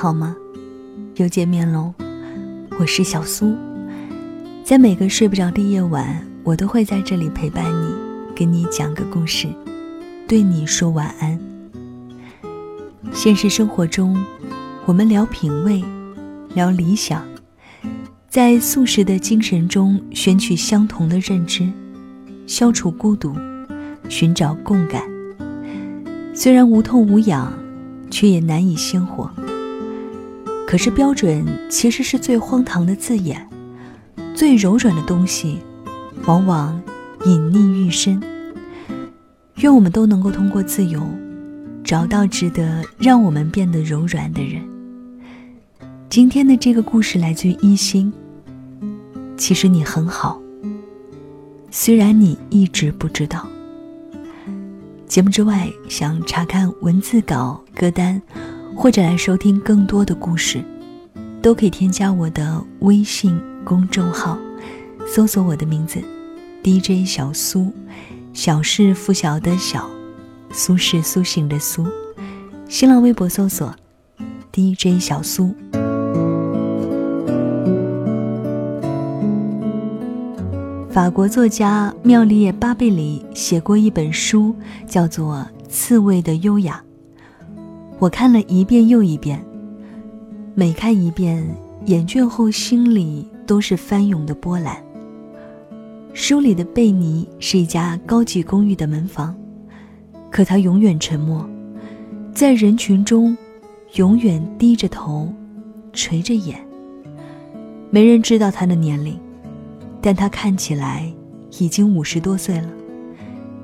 好吗？又见面喽，我是小苏，在每个睡不着的夜晚，我都会在这里陪伴你，跟你讲个故事，对你说晚安。现实生活中，我们聊品味，聊理想，在素食的精神中选取相同的认知，消除孤独，寻找共感。虽然无痛无痒，却也难以鲜活。可是标准其实是最荒唐的字眼，最柔软的东西，往往隐匿愈深。愿我们都能够通过自由，找到值得让我们变得柔软的人。今天的这个故事来自于一心。其实你很好，虽然你一直不知道。节目之外，想查看文字稿、歌单。或者来收听更多的故事，都可以添加我的微信公众号，搜索我的名字，DJ 小苏，小是拂晓的小，苏是苏醒的苏。新浪微博搜索 DJ 小苏。法国作家妙丽叶·巴贝里写过一本书，叫做《刺猬的优雅》。我看了一遍又一遍，每看一遍，眼倦后心里都是翻涌的波澜。书里的贝尼是一家高级公寓的门房，可他永远沉默，在人群中，永远低着头，垂着眼。没人知道他的年龄，但他看起来已经五十多岁了，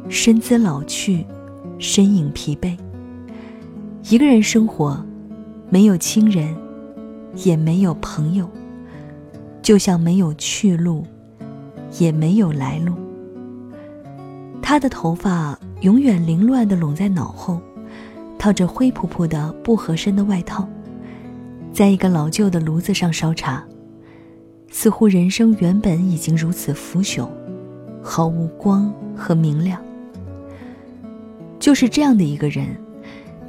身姿老去，身影疲惫。一个人生活，没有亲人，也没有朋友，就像没有去路，也没有来路。他的头发永远凌乱地拢在脑后，套着灰扑扑的不合身的外套，在一个老旧的炉子上烧茶，似乎人生原本已经如此腐朽，毫无光和明亮。就是这样的一个人。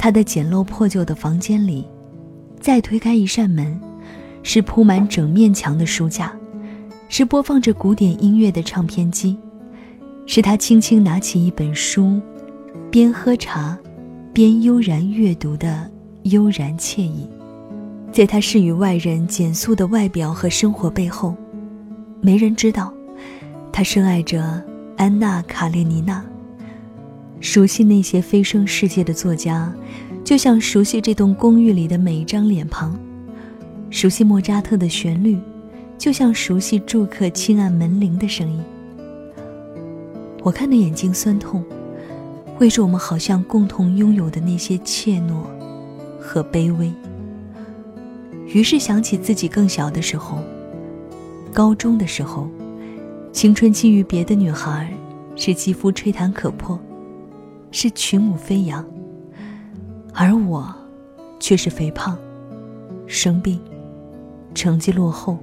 他的简陋破旧的房间里，再推开一扇门，是铺满整面墙的书架，是播放着古典音乐的唱片机，是他轻轻拿起一本书，边喝茶，边悠然阅读的悠然惬意。在他视与外人简素的外表和生活背后，没人知道，他深爱着安娜·卡列尼娜。熟悉那些飞升世界的作家，就像熟悉这栋公寓里的每一张脸庞；熟悉莫扎特的旋律，就像熟悉住客轻按门铃的声音。我看的眼睛酸痛，为着我们好像共同拥有的那些怯懦和卑微。于是想起自己更小的时候，高中的时候，青春期与别的女孩是肌肤吹弹可破。是群舞飞扬，而我却是肥胖、生病、成绩落后，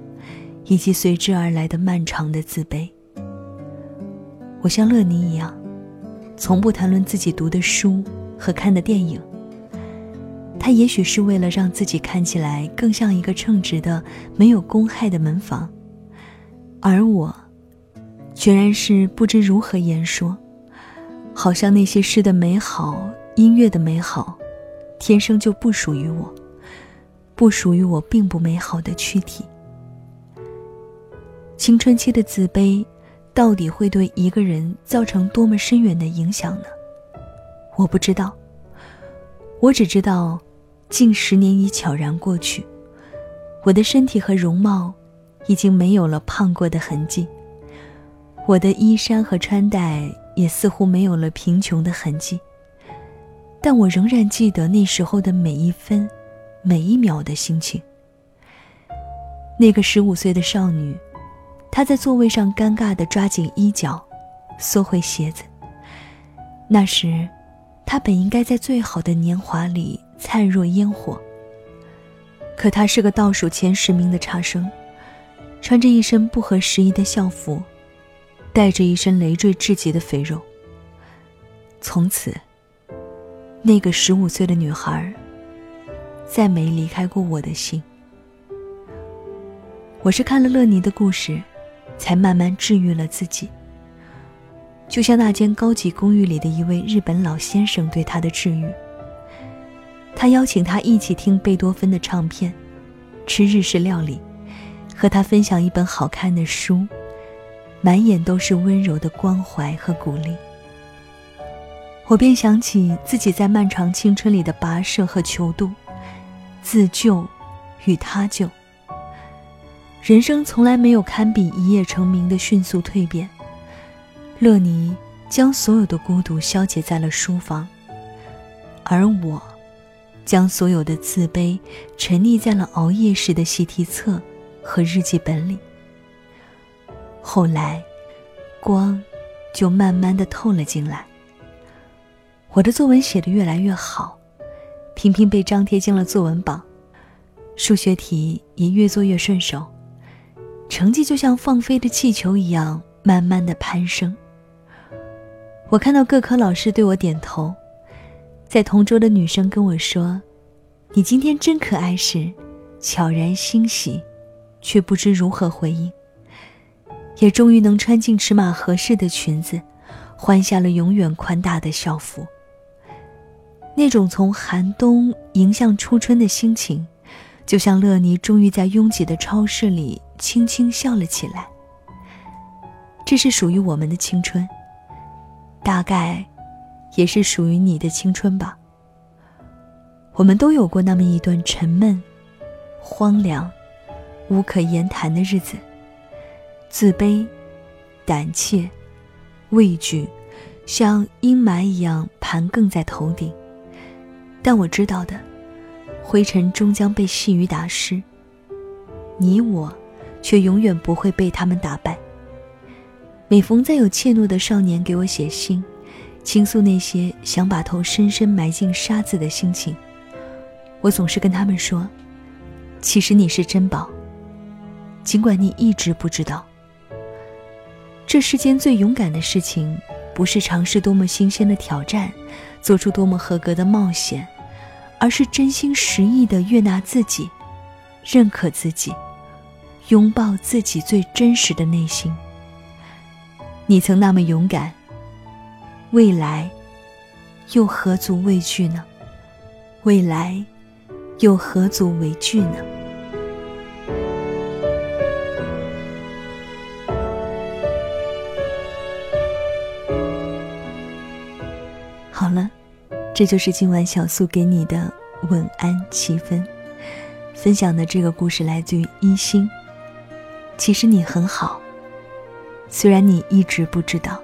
以及随之而来的漫长的自卑。我像乐尼一样，从不谈论自己读的书和看的电影。他也许是为了让自己看起来更像一个称职的、没有公害的门房，而我，全然是不知如何言说。好像那些诗的美好，音乐的美好，天生就不属于我，不属于我并不美好的躯体。青春期的自卑，到底会对一个人造成多么深远的影响呢？我不知道。我只知道，近十年已悄然过去，我的身体和容貌，已经没有了胖过的痕迹，我的衣衫和穿戴。也似乎没有了贫穷的痕迹，但我仍然记得那时候的每一分、每一秒的心情。那个十五岁的少女，她在座位上尴尬地抓紧衣角，缩回鞋子。那时，她本应该在最好的年华里灿若烟火。可她是个倒数前十名的差生，穿着一身不合时宜的校服。带着一身累赘至极的肥肉。从此，那个十五岁的女孩，再没离开过我的心。我是看了乐尼的故事，才慢慢治愈了自己。就像那间高级公寓里的一位日本老先生对他的治愈。他邀请他一起听贝多芬的唱片，吃日式料理，和他分享一本好看的书，满眼都是温柔的关怀和鼓励。我便想起自己在漫长青春里的跋涉和求渡，自救与他救。人生从来没有堪比一夜成名的迅速蜕变。乐尼将所有的孤独消解在了书房，而我，将所有的自卑沉溺在了熬夜时的习题册和日记本里。后来，光就慢慢的透了进来。我的作文写得越来越好，频频被张贴进了作文榜，数学题也越做越顺手，成绩就像放飞的气球一样，慢慢的攀升。我看到各科老师对我点头，在同桌的女生跟我说：“你今天真可爱。”时，悄然欣喜，却不知如何回应。也终于能穿进尺码合适的裙子，换下了永远宽大的校服。那种从寒冬迎向初春的心情，就像乐尼终于在拥挤的超市里轻轻笑了起来。这是属于我们的青春。大概，也是属于你的青春吧。我们都有过那么一段沉闷、荒凉、无可言谈的日子，自卑、胆怯、畏惧，像阴霾一样盘亘在头顶。但我知道的，灰尘终将被细雨打湿。你我，却永远不会被他们打败。每逢再有怯懦的少年给我写信，倾诉那些想把头深深埋进沙子的心情，我总是跟他们说：“其实你是珍宝，尽管你一直不知道。”这世间最勇敢的事情，不是尝试多么新鲜的挑战，做出多么合格的冒险，而是真心实意的悦纳自己，认可自己，拥抱自己最真实的内心。你曾那么勇敢，未来又何足畏惧呢？未来又何足为惧呢？这就是今晚小素给你的晚安七分。分享的这个故事来自于一心。其实你很好。虽然你一直不知道，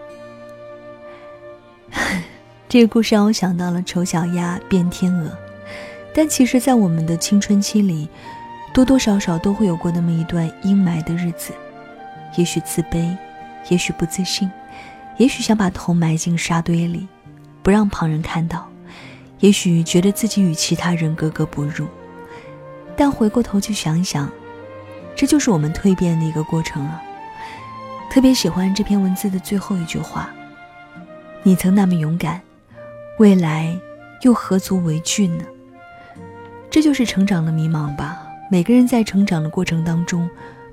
这个故事让我想到了丑小鸭变天鹅。但其实，在我们的青春期里，多多少少都会有过那么一段阴霾的日子。也许自卑，也许不自信，也许想把头埋进沙堆里，不让旁人看到；也许觉得自己与其他人格格不入。但回过头去想想，这就是我们蜕变的一个过程啊。特别喜欢这篇文字的最后一句话：“你曾那么勇敢，未来又何足为惧呢？”这就是成长的迷茫吧。每个人在成长的过程当中，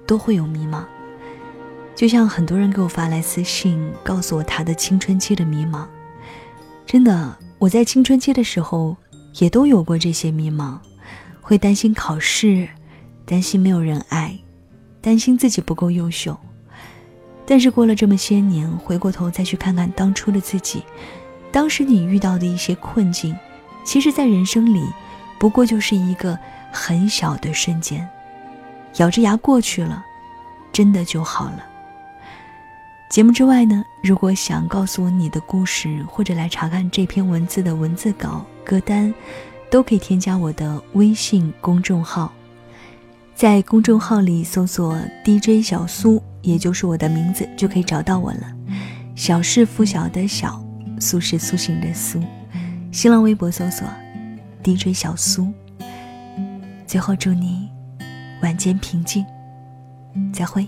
都会有迷茫。就像很多人给我发来私信，告诉我他的青春期的迷茫。真的，我在青春期的时候，也都有过这些迷茫，会担心考试，担心没有人爱，担心自己不够优秀。但是过了这么些年，回过头再去看看当初的自己，当时你遇到的一些困境，其实，在人生里，不过就是一个很小的瞬间，咬着牙过去了，真的就好了。节目之外呢，如果想告诉我你的故事，或者来查看这篇文字的文字稿歌单，都可以添加我的微信公众号，在公众号里搜索 DJ 小苏。也就是我的名字就可以找到我了。小是拂晓的小，苏是苏醒的苏。新浪微博搜索 DJ 小苏。最后祝你晚间平静，再会。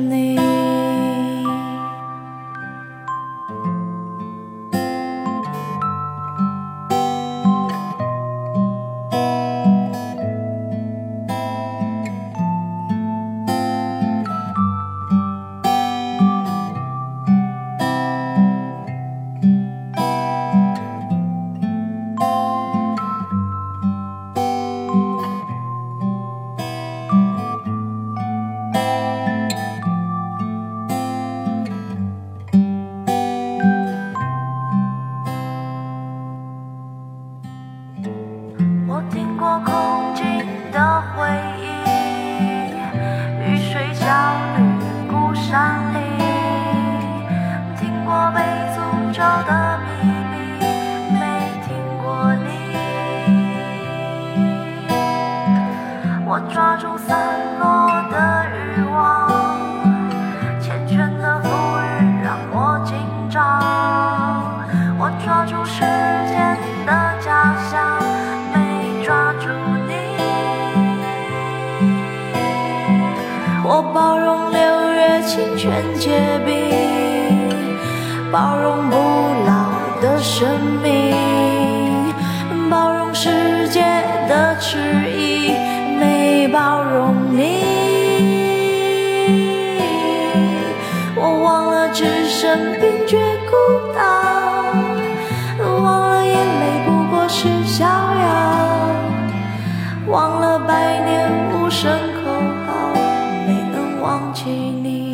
包容不老的生命，包容世界的迟疑，没包容你。我忘了置身冰绝孤岛，忘了眼泪不过是逍遥，忘了百年无声。口号，没能忘记你，